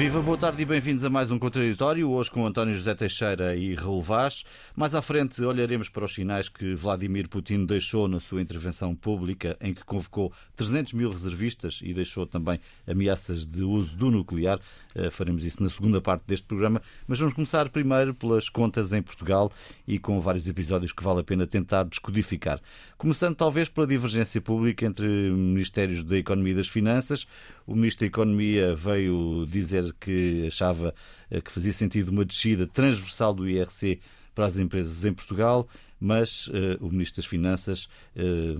Viva, boa tarde e bem-vindos a mais um Contraditório, hoje com António José Teixeira e Raul Vaz. Mais à frente olharemos para os sinais que Vladimir Putin deixou na sua intervenção pública, em que convocou 300 mil reservistas e deixou também ameaças de uso do nuclear. Eh, faremos isso na segunda parte deste programa, mas vamos começar primeiro pelas contas em Portugal e com vários episódios que vale a pena tentar descodificar. Começando talvez pela divergência pública entre Ministérios da Economia e das Finanças. O Ministro da Economia veio dizer que achava eh, que fazia sentido uma descida transversal do IRC para as empresas em Portugal, mas uh, o Ministro das Finanças, uh,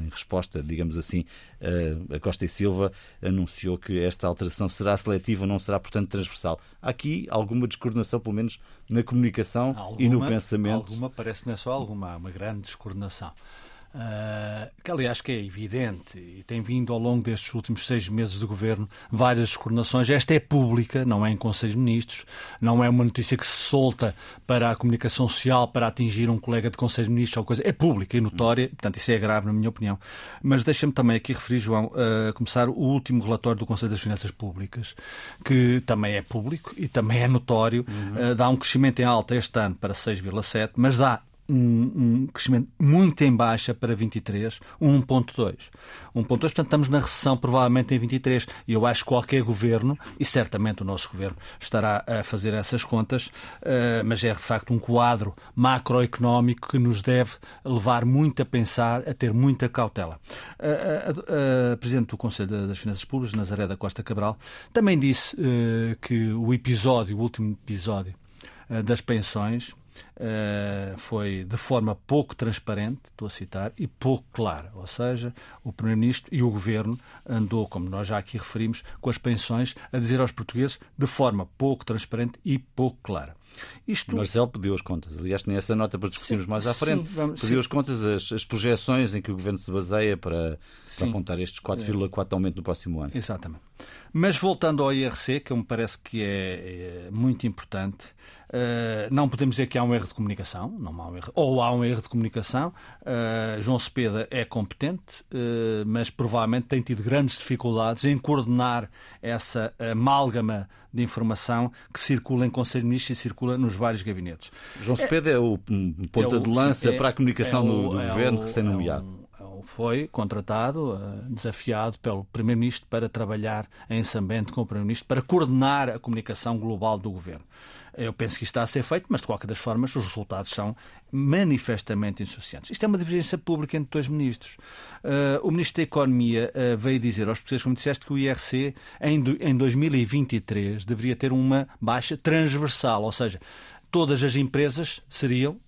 em resposta, digamos assim, uh, a Costa e Silva, anunciou que esta alteração será seletiva, não será, portanto, transversal. Há aqui alguma descoordenação, pelo menos na comunicação alguma, e no pensamento? Alguma, parece-me é só alguma, uma grande descoordenação. Uh, que aliás que é evidente e tem vindo ao longo destes últimos seis meses de governo várias descoordenações. Esta é pública, não é em Conselhos de Ministros, não é uma notícia que se solta para a comunicação social para atingir um colega de Conselhos de Ministros ou coisa. É pública e notória, portanto isso é grave na minha opinião. Mas deixa-me também aqui referir, João, uh, começar o último relatório do Conselho das Finanças Públicas, que também é público e também é notório, uhum. uh, dá um crescimento em alta este ano para 6,7, mas dá um, um, crescimento muito em baixa para 23, 1.2. 1.2, portanto, estamos na recessão provavelmente em 23. E eu acho que qualquer governo, e certamente o nosso governo, estará a fazer essas contas, uh, mas é de facto um quadro macroeconómico que nos deve levar muito a pensar, a ter muita cautela. Uh, a, a, a Presidente do Conselho das Finanças Públicas, Nazaré da Costa Cabral, também disse uh, que o episódio, o último episódio das pensões, Uh, foi de forma pouco transparente, estou a citar, e pouco clara. Ou seja, o Primeiro-Ministro e o Governo andou, como nós já aqui referimos, com as pensões a dizer aos portugueses de forma pouco transparente e pouco clara. Isto... Marcelo pediu as contas. Aliás, tem essa nota para discutirmos mais à frente. Sim, vamos, pediu sim. as contas, as, as, projeções em que o Governo se baseia para, para apontar estes 4,4 aumento no próximo ano. Exatamente. Mas voltando ao IRC, que me parece que é, é muito importante, uh, não podemos dizer que há um erro de comunicação, não há um erro, ou há um erro de comunicação. Uh, João Cepeda é competente, uh, mas provavelmente tem tido grandes dificuldades em coordenar essa amálgama de informação que circula em Conselho de Ministros e circula nos vários gabinetes. João Cepeda é, é o ponta é o, de lança é, para a comunicação é o, do, do é governo recém-nomeado. Um, foi contratado, eh, desafiado pelo Primeiro-Ministro para trabalhar em Sambente com o Primeiro-Ministro para coordenar a comunicação global do Governo. Eu penso que isto está a ser feito, mas de qualquer das formas os resultados são manifestamente insuficientes. Isto é uma divergência pública entre dois ministros. Uh, o Ministro da Economia uh, veio dizer aos portugueses, como disseste, que o IRC em, em 2023 deveria ter uma baixa transversal, ou seja, todas as empresas seriam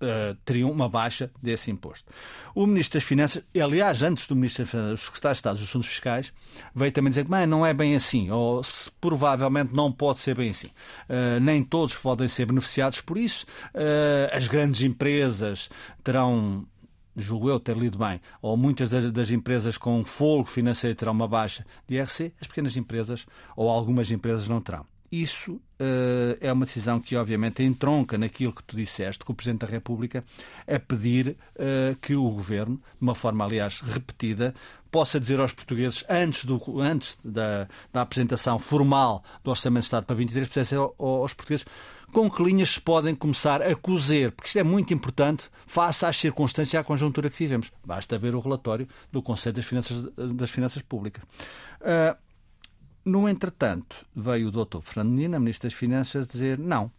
uh, teriam uma baixa desse imposto. O Ministro das Finanças, aliás, antes do Ministro das Finanças, o Secretário de Estado dos Assuntos Fiscais, veio também dizer que não é bem assim, ou se, provavelmente não pode ser bem assim. Uh, nem todos podem ser beneficiados por isso. Uh, as grandes empresas terão julgo eu ter lido bem, ou muitas das, das, empresas com folgo financeiro terão uma baixa de IRC, as pequenas empresas ou algumas empresas não terão. Isso uh, é uma decisão que, obviamente, entronca naquilo que tu disseste, que o Presidente da República a pedir uh, que o Governo, de uma forma, aliás, repetida, possa dizer aos portugueses, antes, do, antes da, da apresentação formal do Orçamento de Estado para 23, dizer aos portugueses com que linhas se podem começar a cozer, porque isto é muito importante face às circunstâncias e à conjuntura que vivemos. Basta ver o relatório do Conselho das Finanças, das Finanças Públicas. Uh, no entretanto, veio o doutor Fernando Menina, Ministro das Finanças, dizer não,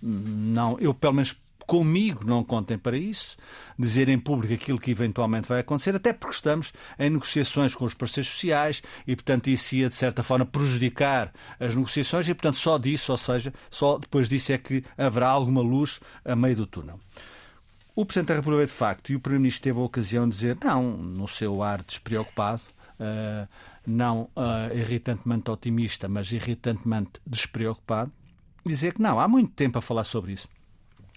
não, eu pelo menos comigo não contem para isso, dizer em público aquilo que eventualmente vai acontecer, até porque estamos em negociações com os parceiros sociais e, portanto, isso ia, de certa forma, prejudicar as negociações e, portanto, só disso, ou seja, só depois disso é que haverá alguma luz a meio do túnel. O Presidente da República, de facto, e o Primeiro-Ministro teve a ocasião de dizer, não, no seu ar despreocupado, uh, não uh, irritantemente otimista, mas irritantemente despreocupado, dizer que não, há muito tempo a falar sobre isso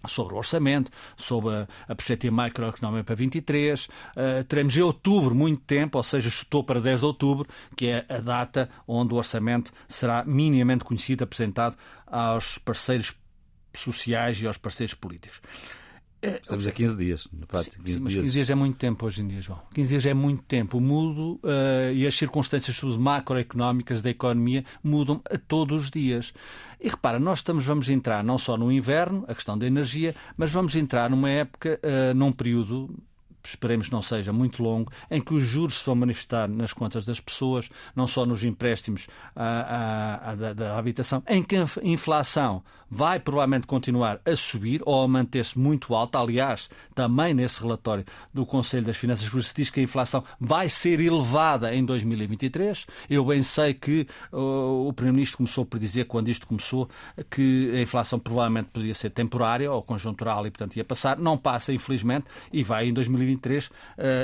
sobre o orçamento, sobre a, a perspectiva macroeconómica para 23. Uh, ah, teremos em outubro muito tempo, ou seja, chutou para 10 de outubro, que é a data onde o orçamento será minimamente conhecido, apresentado aos parceiros sociais e aos parceiros políticos. É, Estamos a 15 dias, na prática. 15, sim, mas 15 dias é muito tempo hoje em dia, João. 15 dias é muito tempo. O mudo uh, e as circunstâncias macroeconómicas da economia mudam a todos os dias. E repara, nós estamos, vamos entrar não só no inverno, a questão da energia, mas vamos entrar numa época, uh, num período esperemos não seja muito longo, em que os juros se vão manifestar nas contas das pessoas, não só nos empréstimos à, à, à, da, da, habitação, em que a inflação vai provavelmente continuar a subir ou a manter-se muito alta. Aliás, também nesse relatório do Conselho das Finanças Públicas diz que a inflação vai ser elevada em 2023. Eu bem sei que uh, o Primeiro-Ministro começou por dizer, quando isto começou, que a inflação provavelmente podia ser temporária ou conjuntural e, portanto, ia passar. Não passa, infelizmente, e vai em 2023 2023, uh,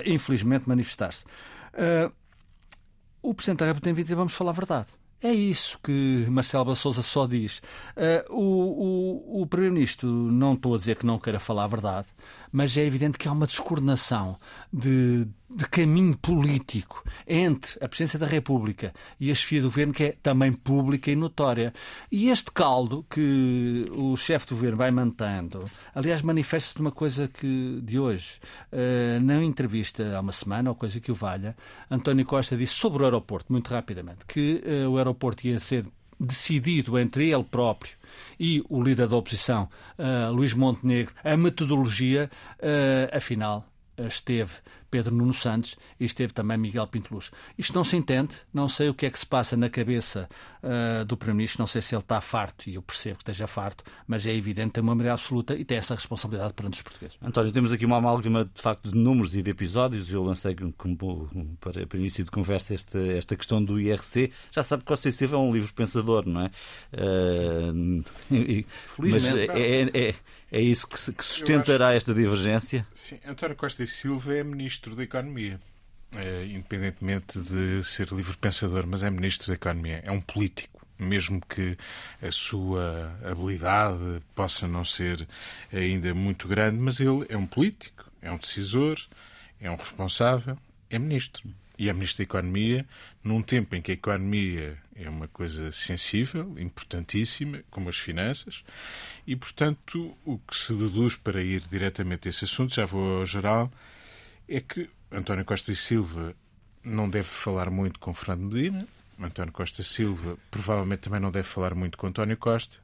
infelizmente, manifestar-se. Uh, o Presidente da República tem vindo dizer vamos falar a verdade. É isso que Marcelo Bassouza só diz. Uh, o, o, o Primeiro-Ministro, não estou a dizer que não queira falar a verdade, mas é evidente que há uma descoordenação de, de caminho político entre a Presidência da República e a chefia do governo, que é também pública e notória. E este caldo que o chefe do governo vai mantendo, aliás, manifesta-se de uma coisa que de hoje, uh, na entrevista há uma semana, ou coisa que o valha, António Costa disse sobre o aeroporto, muito rapidamente, que uh, o aeroporto ia ser decidido entre ele próprio e o líder da oposição, uh, Luís Montenegro, a metodologia, uh, afinal, esteve Pedro Nuno Santos e esteve também Miguel Pinto Luz. Isto não se entende, não sei o que é que se passa na cabeça uh, do Primeiro-Ministro, não sei se ele está farto, e eu percebo que esteja farto, mas é evidente, tem uma maioria absoluta e tem essa responsabilidade perante os portugueses. António, temos aqui uma amálgama de facto de números e de episódios, eu lancei como, para, para início de conversa esta, esta questão do IRC. Já sabe que o CCV é um livro pensador, não é? Uh, Felizmente. Mas é, é, é, é isso que, que sustentará acho... esta divergência? Sim, António Costa e Silva é ministro Ministro da Economia. É, independentemente de ser livre pensador, mas é Ministro da Economia. É um político. Mesmo que a sua habilidade possa não ser ainda muito grande, mas ele é um político, é um decisor, é um responsável, é ministro. E é Ministro da Economia num tempo em que a economia é uma coisa sensível, importantíssima, como as finanças, e, portanto, o que se deduz para ir diretamente a esse assunto, já vou ao geral, é que António Costa e Silva não deve falar muito com Fernando Medina, António Costa Silva provavelmente também não deve falar muito com António Costa,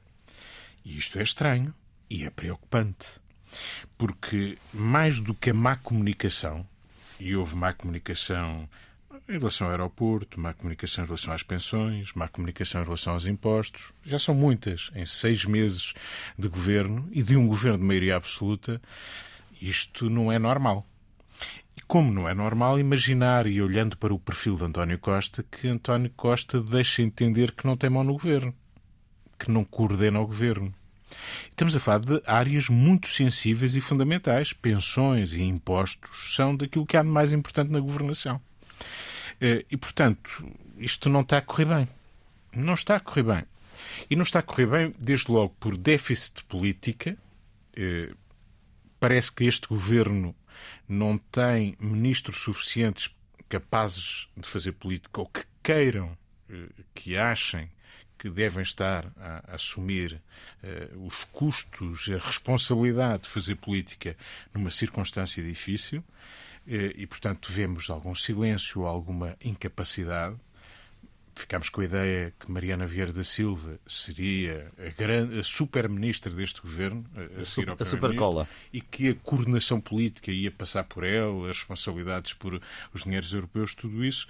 e isto é estranho e é preocupante, porque mais do que a má comunicação, e houve má comunicação em relação ao aeroporto, má comunicação em relação às pensões, má comunicação em relação aos impostos. Já são muitas em seis meses de governo e de um governo de maioria absoluta. Isto não é normal como não é normal imaginar, e olhando para o perfil de António Costa, que António Costa deixa entender que não tem mão no governo, que não coordena o governo. Estamos a falar de áreas muito sensíveis e fundamentais. Pensões e impostos são daquilo que há de mais importante na governação. Eh, e, portanto, isto não está a correr bem. Não está a correr bem. E não está a correr bem, desde logo, por déficit de política. Eh, parece que este governo não tem ministros suficientes capazes de fazer política ou que queiram, eh, que achem que devem estar a, assumir uh, os custos, a responsabilidade de fazer política numa circunstância difícil uh, e, portanto, vemos algum silêncio, alguma incapacidade ficámos com a ideia que Mariana Vieira da Silva seria a, grande, a super-ministra deste governo, a, a, super, a supercola. E que a coordenação política ia passar por ela, as responsabilidades por os dinheiros europeus, tudo isso.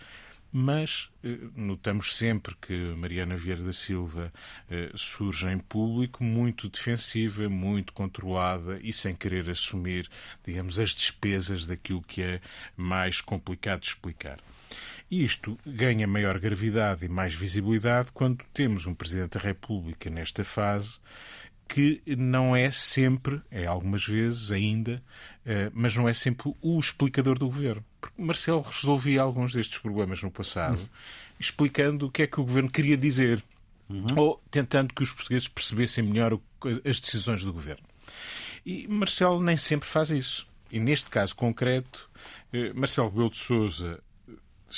Mas eh, notamos sempre que Mariana Vieira da Silva eh, surge em público muito defensiva, muito controlada e sem querer assumir, digamos, as despesas daquilo que é mais complicado de explicar. Isto ganha maior gravidade e mais visibilidade quando temos um Presidente da República nesta fase que não é sempre, é algumas vezes ainda, eh, mas não é sempre o explicador do governo. Porque Marcelo resolvia alguns destes problemas no passado, uhum. explicando o que é que o governo queria dizer, uhum. ou tentando que os portugueses percebessem melhor as decisões do governo. E Marcelo nem sempre faz isso. E neste caso concreto, eh, Marcelo Rebelo de Sousa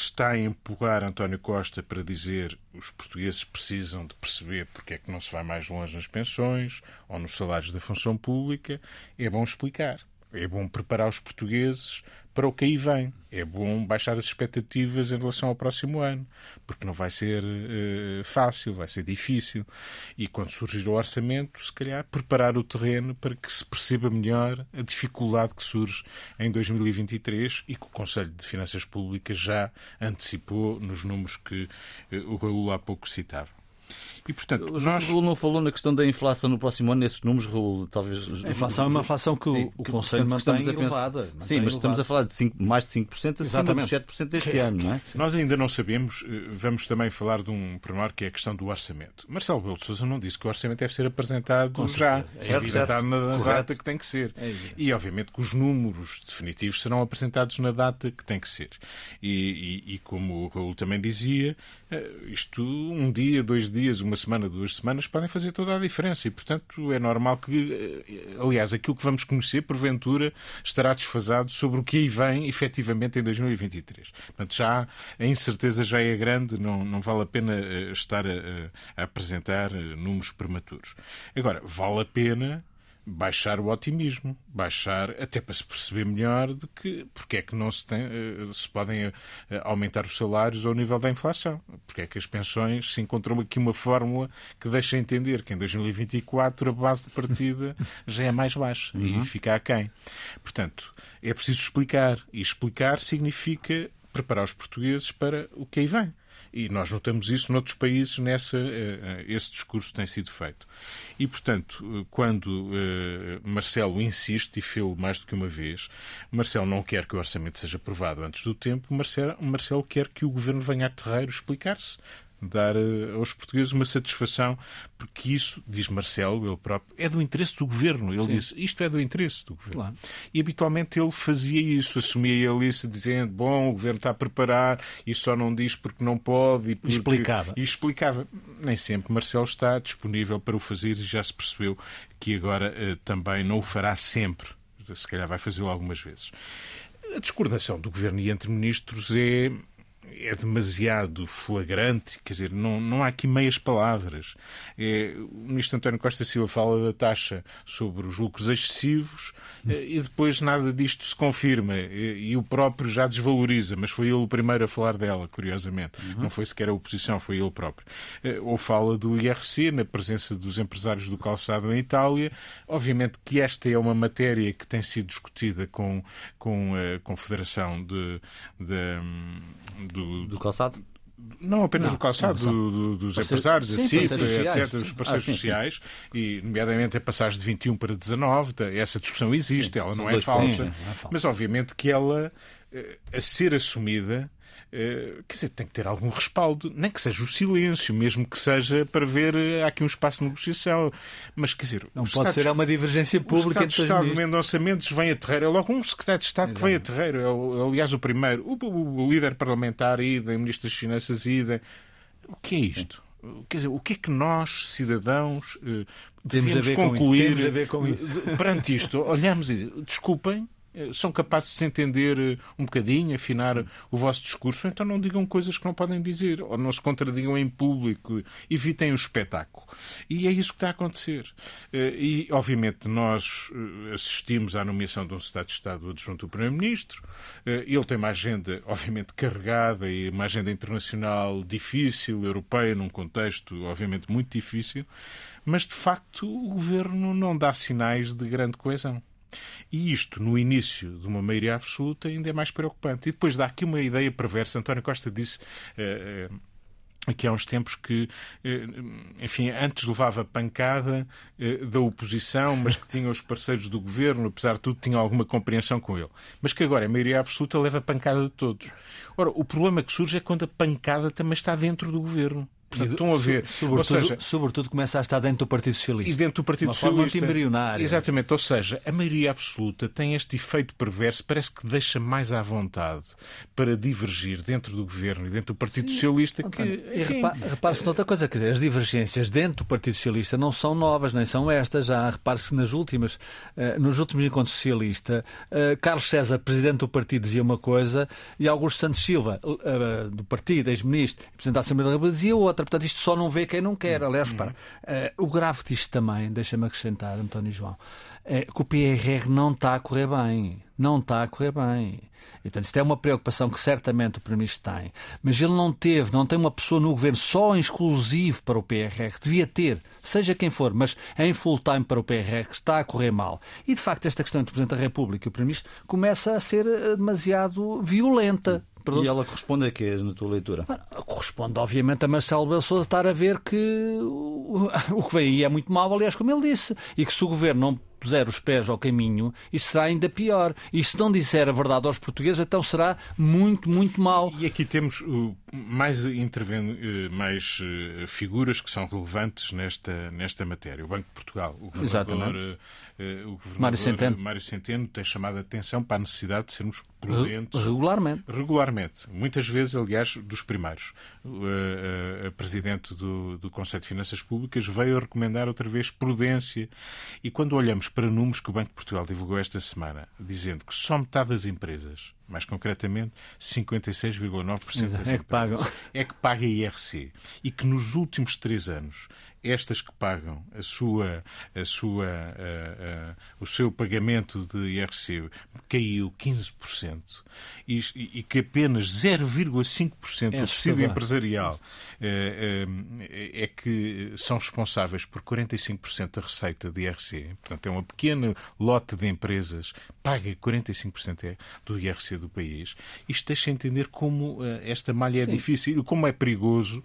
está a empurrar António Costa para dizer os portugueses precisam de perceber porque é que não se vai mais longe nas pensões ou nos salários da função pública, é bom explicar. É bom preparar os portugueses para o que aí vem. É bom baixar as expectativas em relação ao próximo ano, porque não vai ser uh, fácil, vai ser difícil. E quando surgir o orçamento, se calhar preparar o terreno para que se perceba melhor a dificuldade que surge em 2023 e que o Conselho de Finanças Públicas já antecipou nos números que uh, o Raul há pouco citava. E, portanto, o nós... Raul não falou na questão da inflação no próximo ano, nesses números, Raul, talvez... A inflação é uma inflação que sim, o, que, Conselho portanto, mantém elevada. Mantém sim, mas elevada. estamos a falar de 5, mais de 5% acima Exatamente. dos 7% deste que, ano, não é? Sim. Nós ainda não sabemos, eh, vamos também falar de um pormenor que é a questão do orçamento. Marcelo Belo de Sousa não disse que o orçamento deve ser apresentado Com já, é apresentado na data que tem que ser. É e, obviamente, que os números definitivos serão apresentados na data que tem que ser. E, e, e como o Raul também dizia, eh, isto um dia, dois dias, uma semana, duas semanas podem fazer toda a diferença e, portanto, é normal que, eh, aliás, aquilo que vamos conhecer, porventura, estará desfasado sobre o que aí vem, efetivamente, em 2023. Portanto, já a incerteza já é grande, não, não vale a pena eh, estar a, a apresentar números prematuros. Agora, vale a pena baixar o otimismo, baixar até para se perceber melhor de que porque é que não se tem, eh, se podem eh, aumentar os salários ao nível da inflação, porque é que as pensões se encontrou aqui uma fórmula que deixa entender que em 2024 a base de partida já é mais baixa uhum. e fica aquém. Portanto, é preciso explicar e explicar significa preparar os portugueses para o que aí vem. E nós notamos isso noutros países, nessa, eh, eh, esse discurso tem sido feito. E, portanto, eh, quando Marcelo insiste, e fê-lo mais do que uma vez, Marcelo não quer que o orçamento seja aprovado antes do tempo, Marcelo, Marcelo quer que o governo venha a terreiro explicar-se dar eh, aos portugueses uma satisfação, porque isso, diz Marcelo, ele próprio, é do interesse do governo. Ele Sim. disse, isto é do interesse do governo. Claro. E habitualmente ele fazia isso, assumia ele isso, dizendo, bom, o governo está a preparar e só não diz porque não pode. E porque... explicava. E explicava. Nem sempre Marcelo está disponível para o fazer e já se percebeu que agora uh, também não o fará sempre. Se calhar vai fazê-lo algumas vezes. A discordação do governo e entre ministros é é demasiado flagrante, quer dizer, não, não há aqui meias palavras. É, o ministro António Costa Silva fala da taxa sobre os lucros excessivos é, e depois nada disto se confirma e, o próprio já desvaloriza, mas foi ele o primeiro a falar dela, curiosamente. Uhum. Não foi sequer a oposição, foi ele próprio. É, ou fala do IRC, na presença dos empresários do calçado em Itália. Obviamente que esta é uma matéria que tem sido discutida com, com a Confederação de, de, do, do calçado? Não apenas não, do calçado, do, do, dos empresários, sim, CIF, etc., dos parceiros ah, sim, sociais, sim. e nomeadamente a passagem de 21 para 19, essa discussão existe, ela não é falsa, não é falsa, mas obviamente que ela, eh, a ser assumida, quer dizer, tem que ter algum respaldo, nem que seja o silêncio, mesmo que seja para ver eh, há aqui um espaço de negociação. Mas quer dizer, não pode ser é uma divergência pública. O Estado de Estado de Orçamentos vem a terreiro, é logo um secretário de Estado Exato. que vem a terreiro, é, o, aliás o primeiro, o, o, líder parlamentar ida, o ministro das Finanças ida. O que é isto? Sim. Quer dizer, o que é que nós, cidadãos, eh, devemos concluir perante isto? Olhamos e desculpem, eh, são capazes de se entender eh, um bocadinho, afinar o vosso discurso, então não digam coisas que não podem dizer, ou não se contradigam em público, evitem o espetáculo. E é isso que está a acontecer. Eh, e, obviamente, nós assistimos à nomeação de um Estado de Estado adjunto do Primeiro-Ministro. Ele tem uma agenda, obviamente, carregada e uma agenda internacional difícil, europeia, num contexto, obviamente, muito difícil. Mas, de facto, o governo não dá sinais de grande coesão. E isto, no início de uma maioria absoluta, ainda é mais preocupante. E depois dá aqui uma ideia perversa. António Costa disse. Uh, uh, aqui há uns tempos que, enfim, antes levava pancada da oposição, mas que tinha os parceiros do governo, apesar de tudo, tinha alguma compreensão com ele. Mas que agora, a maioria absoluta, leva pancada de todos. Ora, o problema que surge é quando a pancada também está dentro do governo. Portanto, estão a ver. Sobretudo, ou seja, sobretudo começa a estar dentro do Partido Socialista. E dentro do Partido Uma Socialista. Forma embrionária. Exatamente. Ou seja, a maioria absoluta tem este efeito perverso, parece que deixa mais à vontade para divergir dentro do governo e dentro do Partido Sim. Socialista. Que, e repare-se noutra coisa, quer dizer, as divergências dentro do Partido Socialista não são novas, nem são estas. Já repare-se nas últimas, uh, nos últimos encontros socialista, uh, Carlos César, presidente do partido, dizia uma coisa e Augusto Santos Silva, uh, do partido, ex-ministro, presidente da Assembleia da República, dizia outra. Portanto, isto só não vê quem não quer. Aliás, repara, o grave disto também, deixa-me acrescentar, António João, é que o PRR não está a correr bem. Não está a correr bem. E, portanto, isto é uma preocupação que certamente o Primeiro-Ministro tem. Mas ele não teve, não tem uma pessoa no governo só exclusivo para o PRR. Devia ter, seja quem for, mas em full time para o PRR, que está a correr mal. E, de facto, esta questão entre o Presidente da República e o Primeiro-Ministro começa a ser eh, demasiado violenta. E ela corresponde a quê, na tua leitura? Corresponde, obviamente, a Marcelo Belo Souza estar a ver que o que vem aí é muito mau, aliás, como ele disse, e que se o governo não puser os pés ao caminho, isso será ainda pior. E se não disser a verdade aos portugueses, então será muito, muito mal. E aqui temos mais, interven... Uh, mais uh, figuras que são relevantes nesta, nesta matéria. O Banco de Portugal, o governador, o governador Mário, Centeno. Mário Centeno tem chamado a atenção para a necessidade de sermos prudentes. Regularmente. Regularmente. Muitas vezes, aliás, dos primeiros. A Presidente do, do Conselho de Finanças Públicas veio a recomendar outra vez prudência. E quando olhamos para números que o Banco de Portugal divulgou esta semana, dizendo que só metade das empresas, mais concretamente 56,9% das é que pagam. é que paga IRC e que nos últimos três anos estas que pagam a sua, a sua, a, a, o seu pagamento de IRC caiu 15% e, e que apenas 0,5% é do tecido empresarial é, é, é, que são responsáveis por 45% da receita de IRC. Portanto, é uma pequena lote de empresas paga 45% é do IRC do país. Isto deixa entender como uh, esta malha é Sim. difícil, como é perigoso,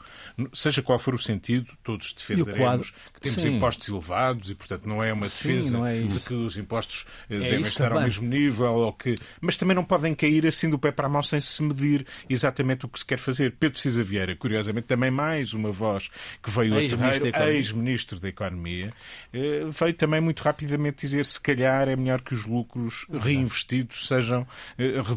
seja qual for o sentido, todos defenderemos que temos Sim. impostos elevados e, portanto, não é uma defesa Sim, é de que os impostos uh, devem estar também. ao mesmo nível, ou que... mas também não podem cair assim do pé para a mão sem se medir exatamente o que se quer fazer. Pedro Cisa Vieira, curiosamente, também mais uma voz que veio ex a ex-ministro da Economia, uh, veio também muito rapidamente dizer se calhar é melhor que os lucros reinvestidos sejam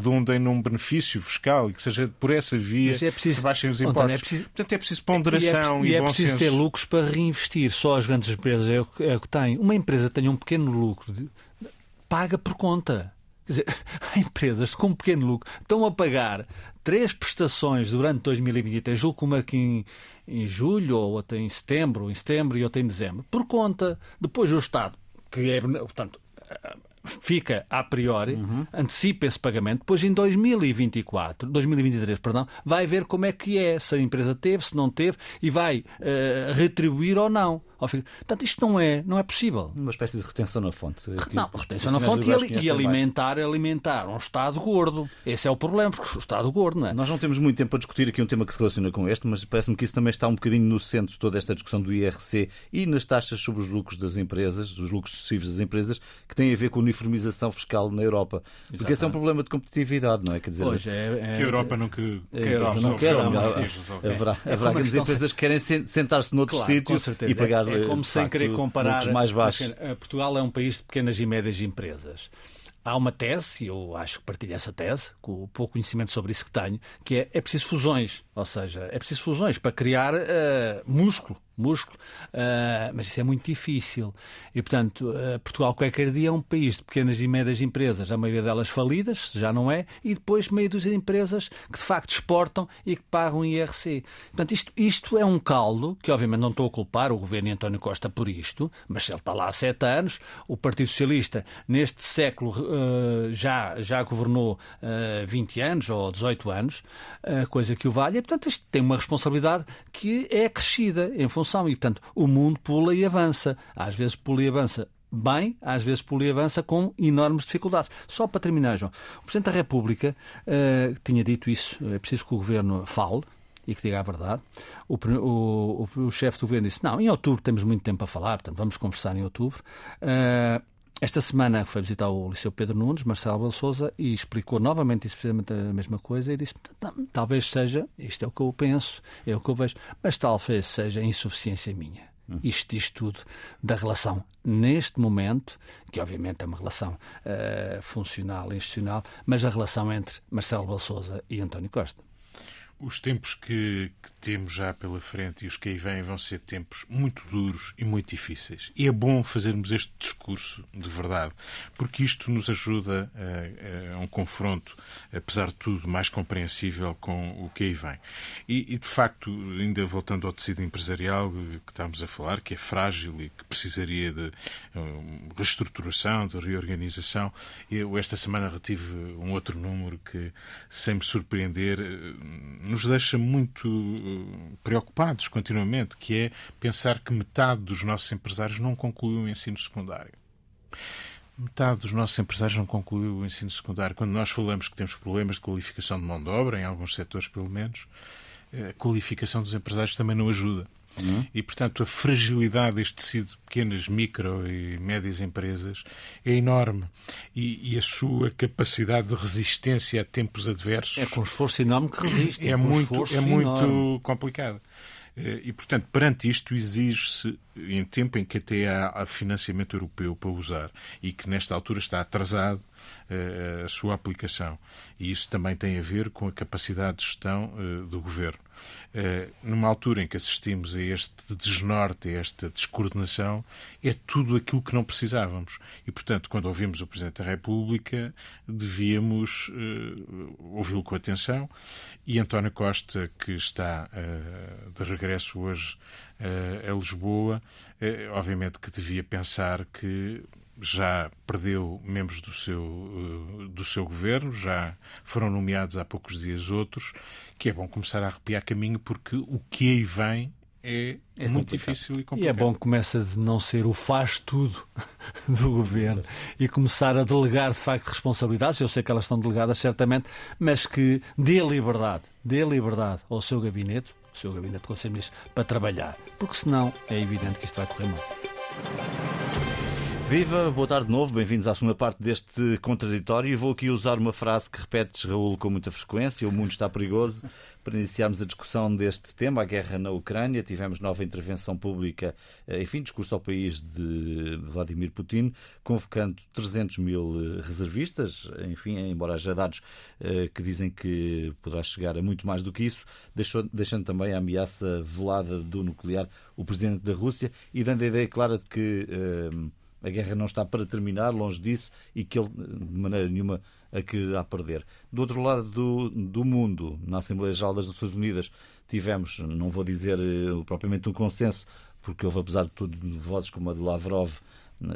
redundem num benefício fiscal e que seja por essa via é preciso, que se baixem os impostos. António, é preciso, Portanto, é preciso ponderação e, é, e, e é preciso senso. ter lucros para reinvestir. Só as grandes empresas é o, é o que têm. Uma empresa que tenha um pequeno lucro de, paga por conta. Quer dizer, há empresas com um pequeno lucro estão a pagar três prestações durante 2023, julgo uma aqui em, em julho, ou outra em setembro, em setembro e outra em dezembro, por conta. Depois o Estado, que é, portanto, fica a priori, uhum. antecipa esse pagamento, depois em 2024, 2023, perdão, vai ver como é que é, se a empresa teve, se não teve, e vai uh, retribuir ou não ao filho. Portanto, isto não é, não é possível. Uma espécie de retenção na fonte. Não, retenção na fonte e, e alimentar, alimentar um Estado gordo. Esse é o problema, porque o Estado gordo, não é? Nós não temos muito tempo para discutir aqui um tema que se relaciona com este, mas parece-me que isso também está um bocadinho no centro de toda esta discussão do IRC e nas taxas sobre os lucros das empresas, dos lucros excessivos das empresas, que tem a ver com a uniformização fiscal na Europa. Porque Exatamente. esse é um problema de competitividade, não é? Quer dizer, pois é, é, que a Europa não, que, que a Europa não quer. Haverá, haverá grandes empresas que querem sentar-se noutro claro, sítio e pagar é como sem querer comparar. Mais baixos. Eh, Portugal é um país de pequenas e médias empresas. Há uma tese, e eu acho que partilho essa tese, com o pouco conhecimento sobre isso que tenho, que é, é preciso fusões. Ou seja, é preciso fusões para criar uh, músculo músculo, uh, mas isso é muito difícil. E, portanto, uh, Portugal, qualquer dia, é um país de pequenas e médias empresas, a maioria delas falidas, já não é, e depois meio dúzia de empresas que, de facto, exportam e que pagam IRC. Portanto, isto, isto é um caldo, que obviamente não estou a culpar o governo António Costa por isto, mas ele está lá há sete anos, o Partido Socialista, neste século, uh, já, já governou uh, 20 anos ou 18 anos, coisa que o vale, e, portanto, isto tem uma responsabilidade que é crescida em função função. E, portanto, o mundo pula e avança. Às vezes pula e avança bem, às vezes pula e avança com enormes dificuldades. Só para terminar, João, o Presidente da República uh, tinha dito isso, é preciso que o Governo fale, e que diga a verdade. O, o, o, o chefe do governo disse: Não, em outubro temos muito tempo a falar, portanto vamos conversar em outubro. Uh, esta semana foi visitar o Liceu Pedro Nunes, Marcelo Bel Souza, e explicou novamente precisamente a mesma coisa e disse: talvez seja, isto é o que eu penso, é o que eu vejo, mas talvez seja insuficiência minha. Hum. Isto diz tudo da relação neste momento, que obviamente é uma relação uh, funcional, institucional, mas a relação entre Marcelo Bel Souza e António Costa. Os tempos que, que, temos já pela frente e os que aí vêm vão ser tempos muito duros e muito difíceis. E é bom fazermos este discurso de verdade, porque isto nos ajuda a, a um confronto, apesar de tudo, mais compreensível com o que aí vem. E, e, de facto, ainda voltando ao tecido empresarial que estamos a falar, que é frágil e que precisaria de um, reestruturação, de reorganização, eu esta semana retive um outro número que, sem me surpreender, nos deixa muito eh, preocupados continuamente, que é pensar que metade dos nossos empresários não concluiu o ensino secundário. Metade dos nossos empresários não concluiu o ensino secundário. Quando nós falamos que temos problemas de qualificação de mão de obra, em alguns setores pelo menos, a qualificação dos empresários também não ajuda. Uhum. E, portanto, a fragilidade deste tecido de pequenas, micro e médias empresas é enorme. E, e, a sua capacidade de resistência a tempos adversos. É com esforço enorme que resiste. É, muito, é muito complicado. Eh, e, portanto, perante isto, exige-se, em tempo em que até há financiamento europeu para usar e que nesta altura está atrasado a sua aplicação. E isso também tem a ver com a capacidade de gestão eh, do governo. Numa altura em que assistimos a este desnorte, a esta descoordenação, é tudo aquilo que não precisávamos. E, portanto, quando ouvimos o Presidente da República, devíamos ouvi-lo com atenção. E António Costa, que está de regresso hoje a Lisboa, obviamente que devia pensar que já perdeu membros do seu, uh, do seu governo, já foram nomeados há poucos dias outros, que é bom começar a arrepiar caminho, porque o que aí vem é, é muito complicado. difícil e complicado. E é bom que comece a não ser o faz tudo do governo e começar a delegar de facto responsabilidades. Eu sei que elas estão delegadas certamente, mas que dê liberdade, dê liberdade ao seu gabinete, o seu gabinete de Conselho para trabalhar, porque senão é evidente que isto vai correr mal. Viva, boa tarde de novo, bem-vindos à segunda parte deste contraditório. E vou aqui usar uma frase que repetes, Raul, com muita frequência: o mundo está perigoso. Para iniciarmos a discussão deste tema, a guerra na Ucrânia, tivemos nova intervenção pública, eh, enfim, discurso ao país de Vladimir Putin, convocando 300 mil eh, reservistas, enfim, embora haja dados eh, que dizem que poderá chegar a muito mais do que isso, deixando também a ameaça velada do nuclear o presidente da Rússia e dando a ideia clara de que a guerra não está para terminar, longe disso, e que ele, de maneira nenhuma, a quererá perder. Do outro lado do, do mundo, na Assembleia Geral das Nações Unidas, tivemos, não vou dizer uh, propriamente um consenso, porque houve, apesar de tudo, vozes como a de Lavrov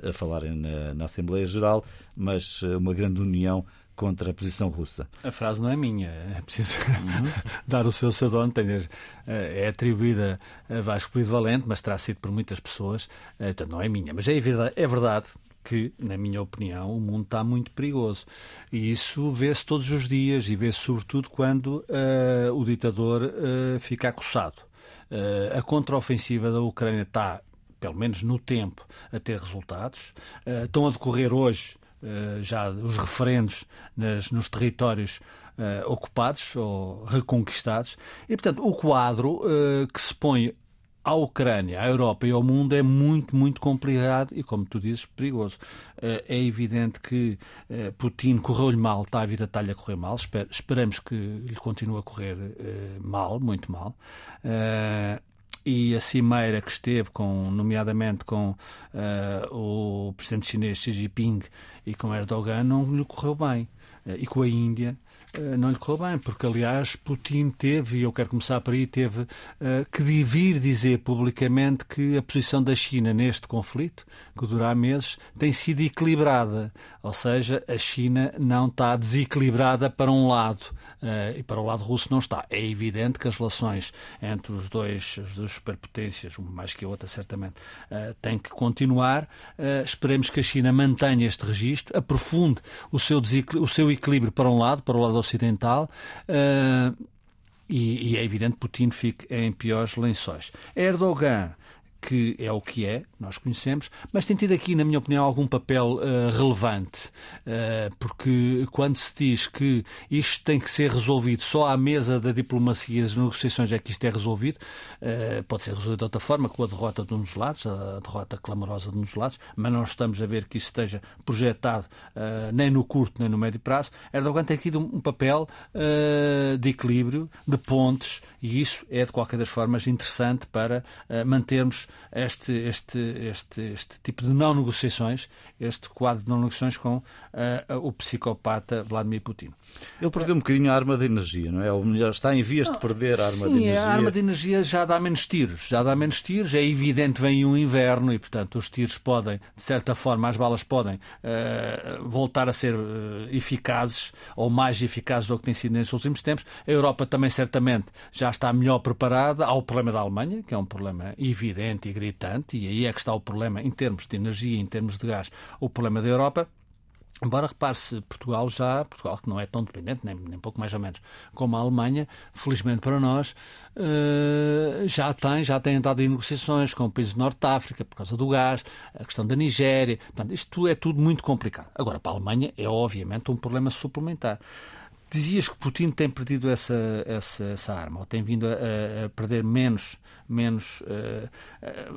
a falarem na, na Assembleia Geral, mas uh, uma grande união contra a posição russa. A frase não é minha, é preciso uhum. dar o seu sadone, é atribuída a Vasco Polido Valente, mas terá sido por muitas pessoas, então não é minha. Mas é verdade, é verdade que, na minha opinião, o mundo está muito perigoso. E isso vê-se todos os dias e vê-se sobretudo quando uh, o ditador uh, fica acossado. Uh, a contraofensiva da Ucrânia está, pelo menos no tempo, a ter resultados. estão a decorrer hoje eh, já os referendos nas, nos territórios uh, ocupados ou reconquistados. E, portanto, o quadro uh, que se põe à Ucrânia, à Europa e ao mundo é muito, muito complicado e, como tu dizes, perigoso. É evidente que Putin correu-lhe mal, está a vir a talha a correr mal. Esperamos que lhe continue a correr mal, muito mal e a cimeira que esteve, com, nomeadamente com uh, o presidente chinês Xi Jinping e com Erdogan, não lhe correu bem. Uh, e com a Índia não lhe correu bem, porque aliás Putin teve, e eu quero começar por aí, teve uh, que vir dizer publicamente que a posição da China neste conflito, que durará meses, tem sido equilibrada. Ou seja, a China não está desequilibrada para um lado uh, e para o lado russo não está. É evidente que as relações entre os dois, as duas superpotências, uma mais que a outra certamente, têm que continuar. esperemos que a China mantenha este registro, aprofunde o seu, o seu equilíbrio para um lado, para o lado ocidental. Uh, e, e, é evidente que Putin fica em piores lençóis. Erdogan, que é o que é, nós conhecemos, mas tem tido aqui, na minha opinião, algum papel uh, relevante, uh, porque quando se diz que isto tem que ser resolvido só à mesa da diplomacia e das negociações é que isto é resolvido, uh, pode ser resolvido de outra forma, com a derrota de um dos lados, a derrota clamorosa de um dos lados, mas não estamos a ver que isso esteja projetado nem no curto nem no médio prazo. Erdogan tem um, um papel de equilíbrio, de pontes, e isso é, de qualquer das formas, interessante para mantermos este, este, este, este tipo de não negociações, este quadro de não negociações com uh, o psicopata Vladimir Putin. Ele perdeu um bocadinho a arma de energia, não é? Ou melhor, está em vias de perder a arma sim, de energia. a arma de energia já dá menos tiros, já dá menos tiros, é evidente vem um inverno e, portanto, os tiros podem, de certa forma, as balas podem uh, voltar a ser uh, eficazes ou mais eficazes do que têm sido nestes últimos tempos. A Europa também, certamente, já está melhor preparada. Há o problema da Alemanha, que é um problema evidente e gritante, e aí é que está o problema em termos de energia, em termos de gás, o problema da Europa. Embora repare-se, Portugal já, Portugal que não é tão dependente, nem, nem pouco mais ou menos, como a Alemanha, felizmente para nós, uh, já tem, já tem entrado em negociações com o país do Norte de África por causa do gás, a questão da Nigéria. Portanto, isto é tudo muito complicado. Agora, para a Alemanha é obviamente um problema suplementar. Dizias que Putin tem perdido essa, essa, essa arma, ou tem vindo a, a perder menos, menos uh,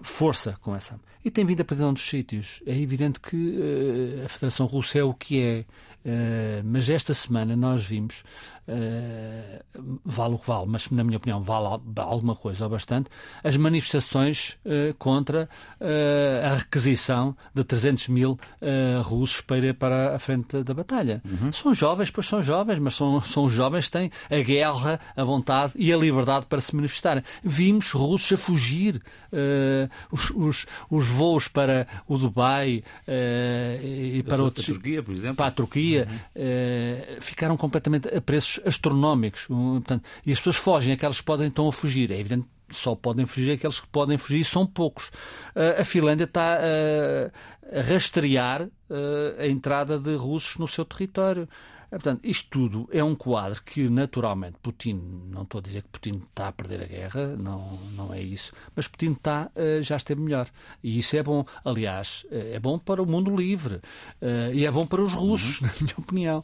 força com essa arma. E tem vindo a perder outros sítios. É evidente que uh, a Federação Russa é o que é. Uh, mas esta semana nós vimos, uh, vale o que vale, mas na minha opinião vale alguma coisa ou bastante, as manifestações uh, contra a requisição de 300 mil russos para ir para a frente da batalha. Uhum. São jovens, pois são jovens, mas são, são jovens que têm a guerra, a vontade e a liberdade para se manifestarem. Vimos russos a fugir, os, os, os, voos para o Dubai e para outros. Para a Turquia, por exemplo. Para a Turquia uhum. eh, ficaram completamente a preços astronómicos. Portanto, e as pessoas fogem, aquelas que podem estão a fugir. É evidente só podem fugir aqueles que podem fugir, são poucos. Uh, a Finlândia está uh, a rastrear a entrada de russos no seu território. É, portanto, isto tudo é um quadro que, naturalmente, Putin, não estou a dizer que Putin está a perder a guerra, não, não é isso, mas Putin está, uh, já esteve melhor. E isso é bom. Aliás, uh, é bom para o mundo livre uh, e é bom para os russos, uhum. na minha opinião.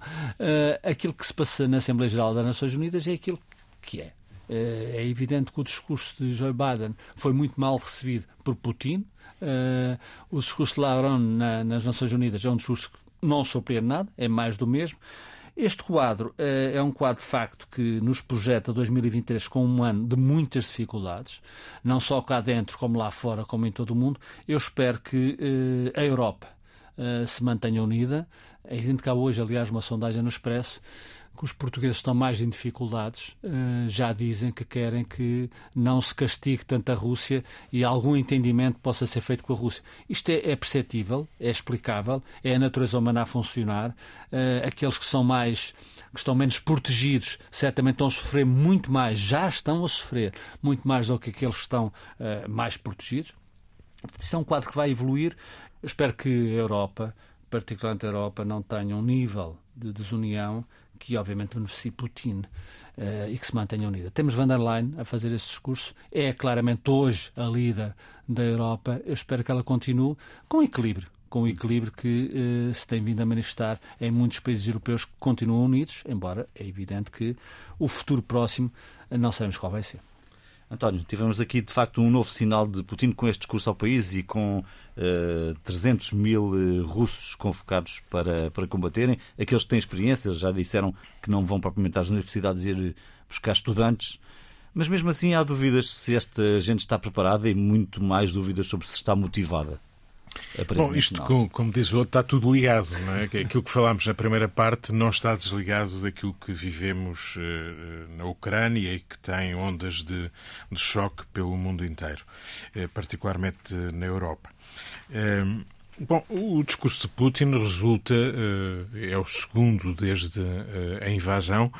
aquilo que se passa na Assembleia Geral das Nações Unidas é aquilo que é. É evidente que o discurso de Joe Biden foi muito mal recebido por Putin. o discurso de Lavrov na, nas Nações Unidas é um discurso que não surpreende nada, é mais do mesmo. Este quadro uh, é um quadro de facto que nos projeta 2023 com um ano de muitas dificuldades, não só cá dentro, como lá fora, como em todo o mundo. Eu espero que uh, a Europa uh, se mantenha unida. É evidente que há hoje, aliás, uma sondagem no Expresso que os portugueses estão mais em dificuldades, eh, já dizem que querem que não se castigue tanto a Rússia e algum entendimento possa ser feito com a Rússia. Isto é, é perceptível, é explicável, é a natureza humana a funcionar. Eh, aqueles que são mais, que estão menos protegidos, certamente estão a sofrer muito mais, já estão a sofrer muito mais do que aqueles que estão eh, mais protegidos. Isto é um quadro que vai evoluir. Eu espero que a Europa, particularmente a Europa, não tenha um nível de desunião que obviamente beneficie Putin uh, e que se mantenha unida. Temos van der Leyen a fazer esse discurso, é claramente hoje a líder da Europa. Eu espero que ela continue com equilíbrio, com o equilíbrio que uh, se tem vindo a manifestar em muitos países europeus que continuam unidos, embora é evidente que o futuro próximo não sabemos qual vai ser. António, tivemos aqui de facto um novo sinal de Putin com este discurso ao país e com uh, eh, 300 mil uh, russos convocados para, para combaterem. Aqueles que têm experiência já disseram que não vão propriamente às universidades ir buscar estudantes. Mas mesmo assim há dúvidas se esta gente está preparada e muito mais dúvidas sobre se está motivada. Bom, isto, como, como, diz o outro, está tudo ligado. Não é? Aquilo que falámos na primeira parte não está desligado daquilo que vivemos uh, na Ucrânia e que tem ondas de, de choque pelo mundo inteiro, uh, particularmente na Europa. Uh, Bom, o discurso de Putin resulta, é o segundo desde a invasão,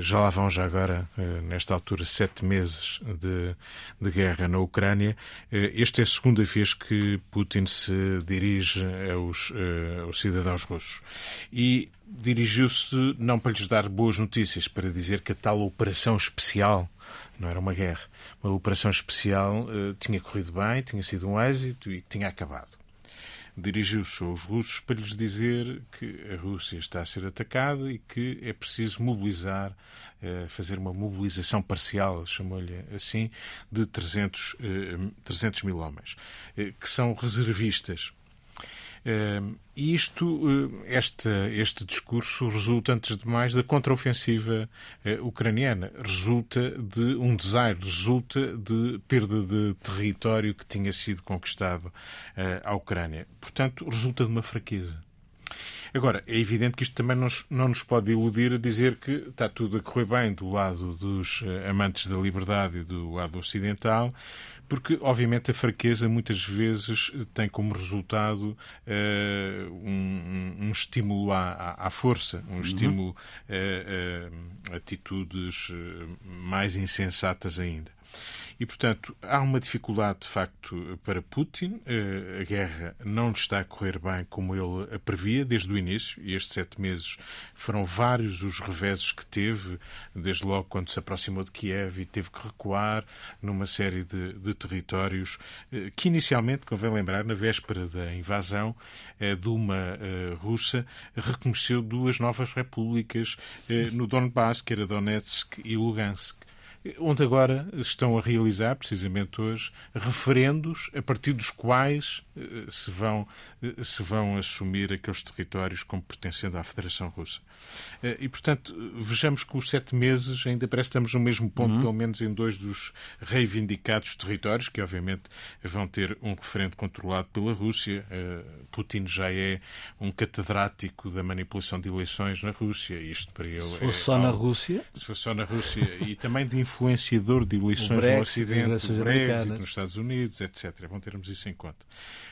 já lá vão já agora, nesta altura, sete meses de, de guerra na Ucrânia. Esta é a segunda vez que Putin se dirige aos, aos cidadãos russos. E dirigiu-se não para lhes dar boas notícias, para dizer que a tal operação especial não era uma guerra. Uma operação especial tinha corrido bem, tinha sido um êxito e tinha acabado. Dirigiu-se aos russos para lhes dizer que a Rússia está a ser atacada e que é preciso mobilizar, uh, fazer uma mobilização parcial, chamou-lhe assim, de 300, uh, 300 mil homens, uh, que são reservistas isto, eh, este, este discurso resulta, antes de mais, da contraofensiva eh, ucraniana. Resulta de um desaire, resulta de perda de território que tinha sido conquistado eh, à Ucrânia. Portanto, resulta de uma fraqueza. Agora, é evidente que isto também não nos pode iludir a dizer que está tudo a correr bem do lado dos amantes da liberdade e do lado ocidental, porque, obviamente, a fraqueza muitas vezes tem como resultado uh, um, um, estímulo à, à, força, um uhum. estímulo a, a atitudes mais insensatas ainda. E, portanto, há uma dificuldade, de facto, para Putin. Eh, a guerra não está a correr bem como ele a previa desde o início, e estes sete meses foram vários os reveses que teve, desde logo quando se aproximou de Kiev e teve que recuar numa série de, de territórios eh, que, inicialmente, convém lembrar, na véspera da invasão eh, de uma russa, reconheceu duas novas repúblicas no Donbass, que era Donetsk e Lugansk onde agora estão a realizar, precisamente hoje, referendos a partir dos quais se vão, eh, se vão assumir aqueles territórios como pertencendo à Federação Russa. Eh, e, portanto, vejamos que os sete meses ainda parece que estamos no mesmo ponto, uhum. pelo menos em dois dos reivindicados territórios, que obviamente vão ter um referendo controlado pela Rússia. Putin já é um catedrático da manipulação de eleições na Rússia. Isto para ele se fosse é só algo... na Rússia? Se fosse só na Rússia. e também de influenciador de eleições no Ocidente, o Brexit, nos Estados Unidos, etc. Vão termos isso em conta.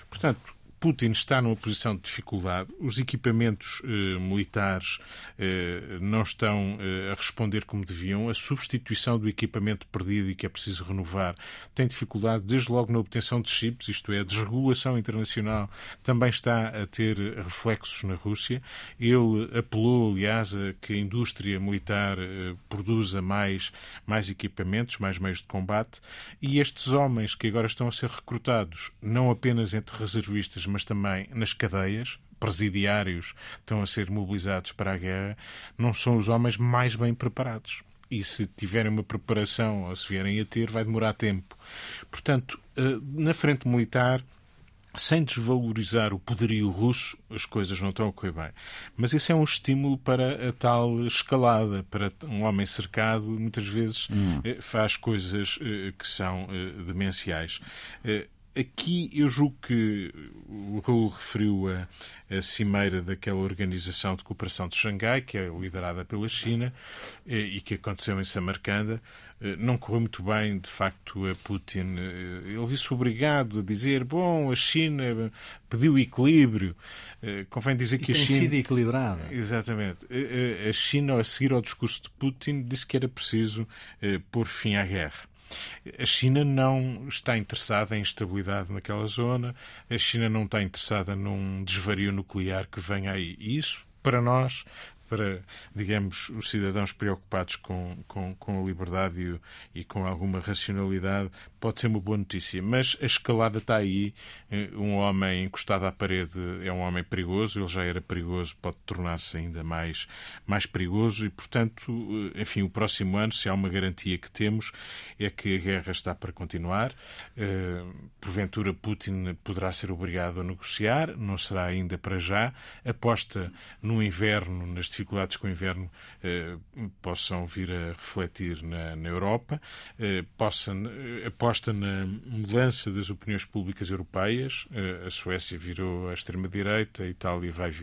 Portanto, Putin está numa posição de dificuldade, os equipamentos eh, militares eh, não estão eh, a responder como deviam, a substituição do equipamento perdido e que é preciso renovar tem dificuldade, desde logo na obtenção de chips, isto é, a desregulação internacional também está a ter reflexos na Rússia. Ele apelou, aliás, a que a indústria militar eh, produza mais, mais equipamentos, mais meios de combate, e estes homens que agora estão a ser recrutados, não apenas entre reservistas, mas também nas cadeias, presidiários estão a ser mobilizados para a guerra, não são os homens mais bem preparados. E se tiverem uma preparação, ou se vierem a ter, vai demorar tempo. Portanto, eh, na frente militar, sem desvalorizar o poderio russo, as coisas não estão a correr bem. Mas isso é um estímulo para a tal escalada, para um homem cercado, muitas vezes hum. Eh, faz coisas eh, que são demenciais. Aqui eu julgo que o Raul referiu a, a, cimeira daquela organização de cooperação de Xangai, que é liderada pela China eh, e que aconteceu em Samarcanda. Eh, não correu muito bem, de facto, a Putin. Eh, ele viu-se obrigado a dizer: bom, a China pediu equilíbrio. Convém dizer que e a China. sido equilibrada. Exatamente. A China, a seguir ao discurso de Putin, disse que era preciso pôr fim à guerra. A China não está interessada em estabilidade naquela zona, a China não está interessada num desvario nuclear que venha aí. Isso, para nós, para, digamos, os cidadãos preocupados com, com, com a liberdade e, e, com alguma racionalidade, pode ser uma boa notícia. Mas a escalada está aí. Eh, um homem encostado à parede é um homem perigoso, ele já era perigoso, pode tornar-se ainda mais, mais perigoso e, portanto, eh, enfim, o próximo ano, se há uma garantia que temos, é que a guerra está para continuar. Eh, porventura, Putin poderá ser obrigado a negociar, não será ainda para já. Aposta no inverno nas dificuldades com o inverno possam vir a refletir na, na Europa, possa, aposta na mudança das opiniões públicas europeias. A Suécia virou à extrema-direita, a Itália vai,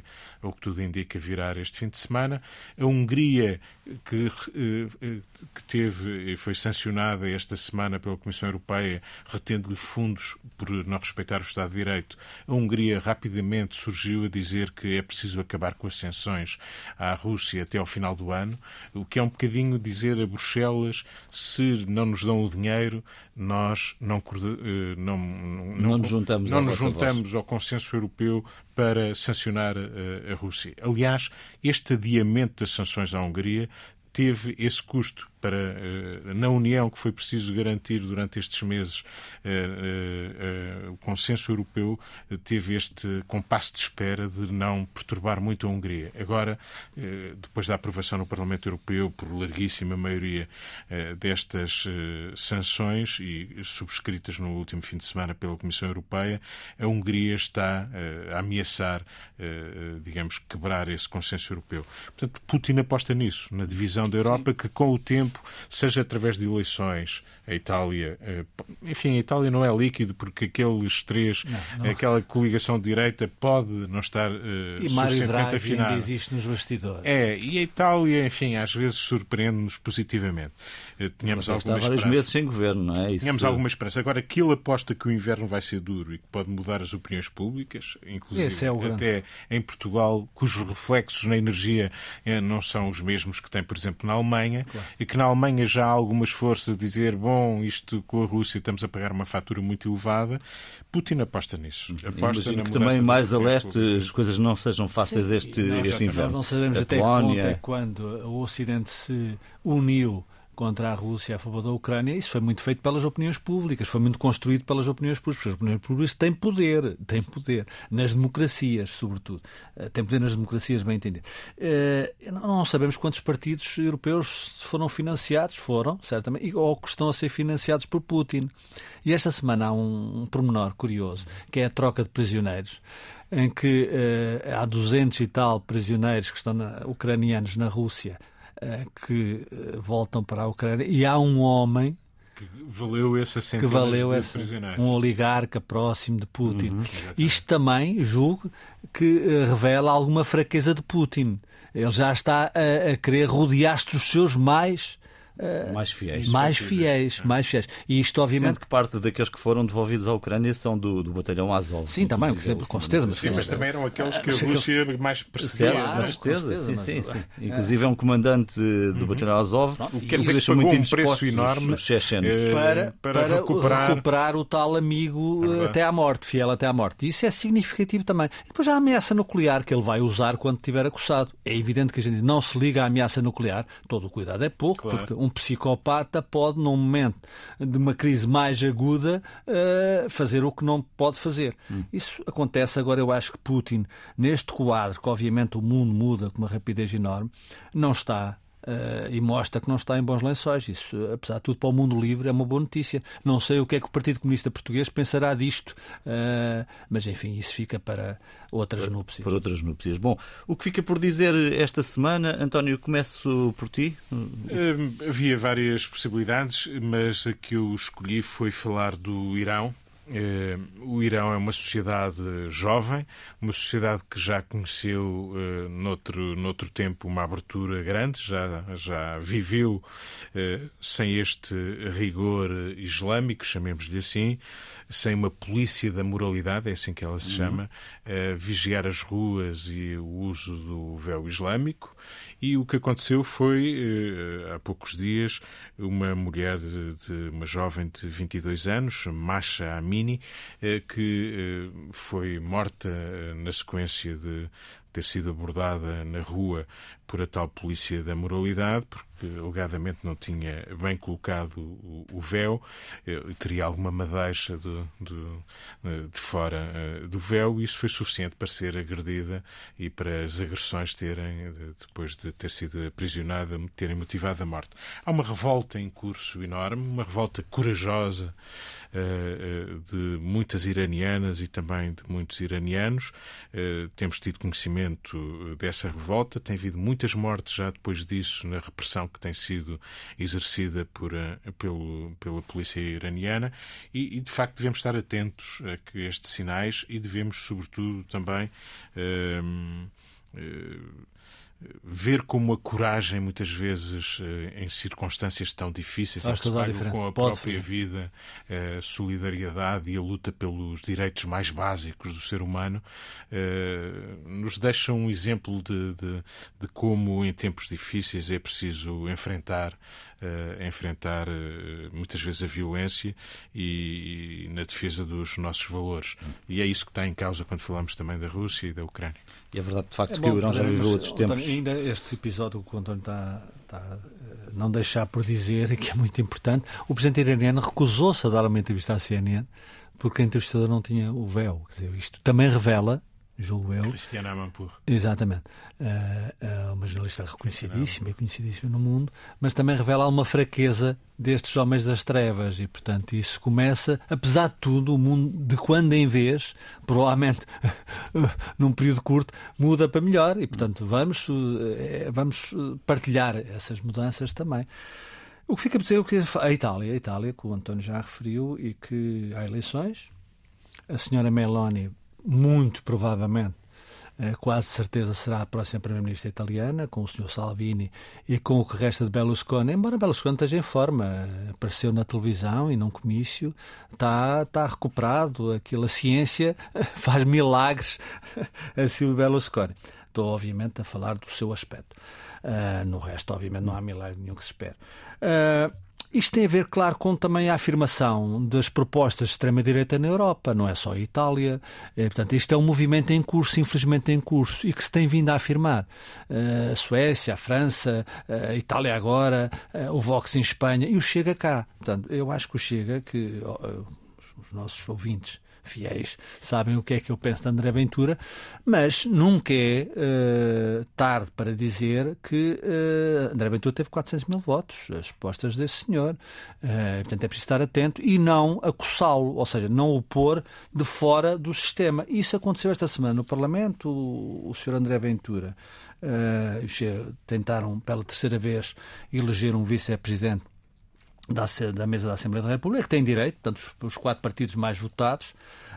ao que tudo indica, virar este fim de semana. A Hungria, que, que teve e foi sancionada esta semana pela Comissão Europeia, retendo-lhe fundos por não respeitar o Estado de Direito, a Hungria rapidamente surgiu a dizer que é preciso acabar com as sanções à Rússia até ao final do ano, o que é um bocadinho dizer a Bruxelas se não nos dão o dinheiro, nós não, eh, não, não, não nos juntamos, não nos juntamos ao consenso europeu para sancionar a, eh, a Rússia. Aliás, este adiamento das sanções à Hungria teve esse custo para eh, na União que foi preciso garantir durante estes meses eh, eh, o consenso europeu teve este compasso de espera de não perturbar muito a Hungria. Agora, depois da aprovação no Parlamento Europeu por larguíssima maioria destas sanções e subscritas no último fim de semana pela Comissão Europeia, a Hungria está a ameaçar, digamos, quebrar esse consenso europeu. Portanto, Putin aposta nisso, na divisão da Europa, Sim. que com o tempo tempo, seja através de eleições, a Itália, eh, enfim, a Itália não é líquido porque aqueles três, não, não. aquela coligação de direita pode não estar uh, e Mário Draghi afinada. ainda existe nos bastidores. É, e a Itália, enfim, às vezes surpreende-nos positivamente. Uh, tínhamos Mas alguma está vários meses sem governo, não é? Isso... Tínhamos alguma esperança. Agora, aquilo aposta que o inverno vai ser duro e que pode mudar as opiniões públicas, inclusive é até em Portugal, cujos reflexos na energia não são os mesmos que tem, por exemplo, na Alemanha, claro. e que na Alemanha já há algumas forças a dizer, bom, isto com a Rússia estamos a pagar uma fatura muito elevada. Putin aposta nisso. Aposta Imagino que também mais a leste as coisas não sejam fáceis Sim, este, este inverno. Não sabemos a até Polónia... que ponto é quando o Ocidente se uniu contra a Rússia a favor da Ucrânia, isso foi muito feito pelas opiniões públicas, foi muito construído pelas opiniões públicas. As opiniões públicas têm poder, têm poder, nas democracias, sobretudo. Eh, têm poder nas democracias, bem entendido. Eh, não sabemos quantos partidos europeus foram financiados, foram, certamente, ou que estão a ser financiados por Putin. E esta semana há um, pormenor curioso, que é a troca de prisioneiros em que uh, há 200 e tal prisioneiros que estão na, ucranianos na Rússia eh, que eh, voltam para a Ucrânia e há um homem que valeu essa que valeu essa, um oligarca próximo de Putin. Uhum, Isto também julgo que eh, revela alguma fraqueza de Putin. Ele já está a, a querer rodear-se dos seus mais Uh, mais fiéis. Mais fiéis, é. mais fiéis. E isto, obviamente. Sendo que parte daqueles que foram devolvidos à Ucrânia são do, do batalhão Azov. Sim, também, exemplo, com certeza. Mas, sim, mas também eram aqueles que a Rússia mais perseguia. Claro, com certeza, sim, sim, sim. Inclusive é um comandante do uhum. batalhão Azov o que deixou muito um preço enorme eh, para, para, para recuperar... recuperar... o tal amigo é até à morte, fiel até à morte. Isso é significativo também. E depois há a ameaça nuclear que ele vai usar quando estiver acossado. É evidente que a gente não se liga à ameaça nuclear, todo o cuidado é pouco, claro. porque um psicopata pode, num momento de uma crise mais aguda, uh, fazer o que não pode fazer. Hum. Isso acontece agora, eu acho que Putin, neste quadro, que obviamente o mundo muda com uma rapidez enorme, não está Uh, e mostra que não está em bons lençóis. Isso, apesar de tudo, para o mundo livre é uma boa notícia. Não sei o que é que o Partido Comunista Português pensará disto, uh, mas enfim, isso fica para outras núpcias. Para outras núpcias. Bom, o que fica por dizer esta semana, António, começo por ti. Uh, havia várias possibilidades, mas a que eu escolhi foi falar do Irão. Uh, o Irão é uma sociedade jovem, uma sociedade que já conheceu uh, noutro, noutro tempo uma abertura grande, já, já viveu uh, sem este rigor islâmico, chamemos-lhe assim, sem uma polícia da moralidade, é assim que ela se uhum. chama, vigiar as ruas e o uso do véu islâmico. E o que aconteceu foi, há poucos dias, uma mulher, de, de uma jovem de 22 anos, Masha Amini, eh, que eh, foi morta eh, na sequência de ter sido abordada na rua por a tal polícia da moralidade, porque alegadamente não tinha bem colocado o, véu, teria alguma madeixa do, do, de fora do véu, e isso foi suficiente para ser agredida e para as agressões terem, depois de ter sido aprisionada, terem motivado a morte. Há uma revolta em curso enorme, uma revolta corajosa de muitas iranianas e também de muitos iranianos. Temos tido conhecimento momento dessa revolta. Tem havido muitas mortes já depois disso na repressão que tem sido exercida por, pelo, pela polícia iraniana e, e, de facto, devemos estar atentos a estes sinais e devemos, sobretudo, também. Uh, uh, ver como a coragem, muitas vezes, eh, em circunstâncias tão difíceis, em que se paga com a Pode própria fazer. vida, a eh, solidariedade e a luta pelos direitos mais básicos do ser humano, eh, nos deixa um exemplo de, de, de como, em tempos difíceis, é preciso enfrentar enfrentar muitas vezes a violência e, na defesa dos nossos valores. E é isso que está em causa quando falamos também da Rússia e da Ucrânia. E é verdade, de facto, é que o Irão já viveu outros tempos. ainda este episódio que o António está, está não deixar por dizer, e que é muito importante, o presidente iraniano recusou-se a dar uma entrevista à CNN porque a entrevistadora não tinha o véu. Quer dizer, isto também revela julgo eu. Cristiana Amanpour. Exatamente. Uh, uma jornalista reconhecidíssima e conhecidíssima no mundo, mas também revela uma fraqueza destes homens das trevas e, portanto, isso começa, apesar de tudo, o mundo de quando em vez, provavelmente num período curto, muda para melhor e, portanto, vamos, uh, vamos partilhar essas mudanças também. O que fica a dizer é que a Itália, a Itália, que o António já referiu, e que há eleições, a senhora Meloni muito provavelmente, eh, quase certeza será a próxima Primeira-Ministra italiana, com o Sr. Salvini e com o que resta de Berlusconi. Embora Berlusconi esteja em forma, eh, apareceu na televisão e num comício, está, está recuperado. Aquilo, a ciência faz milagres a Silvio Berlusconi. Estou, obviamente, a falar do seu aspecto. Uh, no resto, obviamente, não há milagre nenhum que se espere. Uh, isto tem a ver, claro, com também a afirmação das propostas de extrema-direita na Europa, não é só a Itália. É, portanto, isto é um movimento em curso, infelizmente em curso, e que se tem vindo a afirmar. Uh, a Suécia, a França, a Itália agora, uh, o Vox em Espanha e o Chega cá. Portanto, eu acho que o Chega, que uh, os nossos ouvintes fiéis sabem o que é que eu penso de André Ventura, mas nunca é uh, tarde para dizer que uh, André Ventura teve 400 mil votos, as propostas desse senhor. Uh, portanto, é preciso estar atento e não acossá-lo, ou seja, não o pôr de fora do sistema. Isso aconteceu esta semana no Parlamento. O, o senhor André Ventura tentaram pela terceira vez eleger um vice-presidente da, da, mesa da Assembleia da República, que tem direito, portanto, os, os quatro partidos mais votados,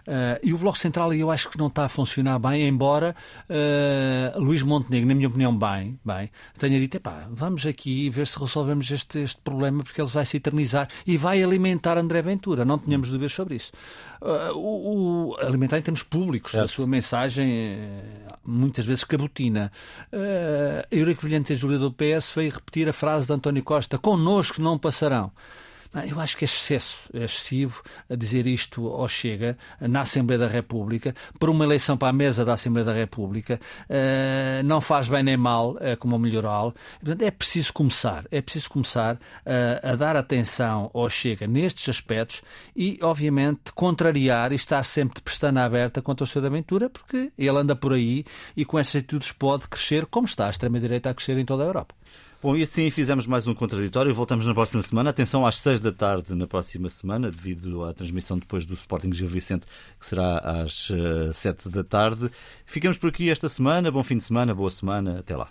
uh, e o Bloco Central eu acho que não está a funcionar bem, embora uh, Luís Montenegro, na minha opinião, bem, bem tenha dito, epá, vamos aqui ver se resolvemos este, este problema, porque ele vai se eternizar e vai alimentar André Ventura, não tínhamos dúvidas sobre isso. Uh, o, o, alimentar em termos públicos, certo. a sua mensagem muitas vezes cabotina. Uh, Eurico Brilhante, Júlia do PS, veio repetir a frase de António Costa, connosco não passarão. Eu acho que é excesso, é excessivo a dizer isto ao Chega na Assembleia da República, por uma eleição para a mesa da Assembleia da República, uh, não faz bem nem mal, uh, como o melhoral. Portanto, é preciso começar, é preciso começar a dar atenção ao Chega nestes aspectos e, obviamente, contrariar e estar sempre de pestana aberta contra o Sr. da porque ele anda por aí e com essas atitudes pode crescer, como está a extrema-direita a crescer em toda a Europa. Bom, e assim fizemos mais um contraditório. Voltamos na próxima semana. Atenção às seis da tarde na próxima semana, devido à transmissão depois do Sporting Gil Vicente, que será às uh, sete da tarde. Ficamos por aqui esta semana. Bom fim de semana, boa semana. Até lá.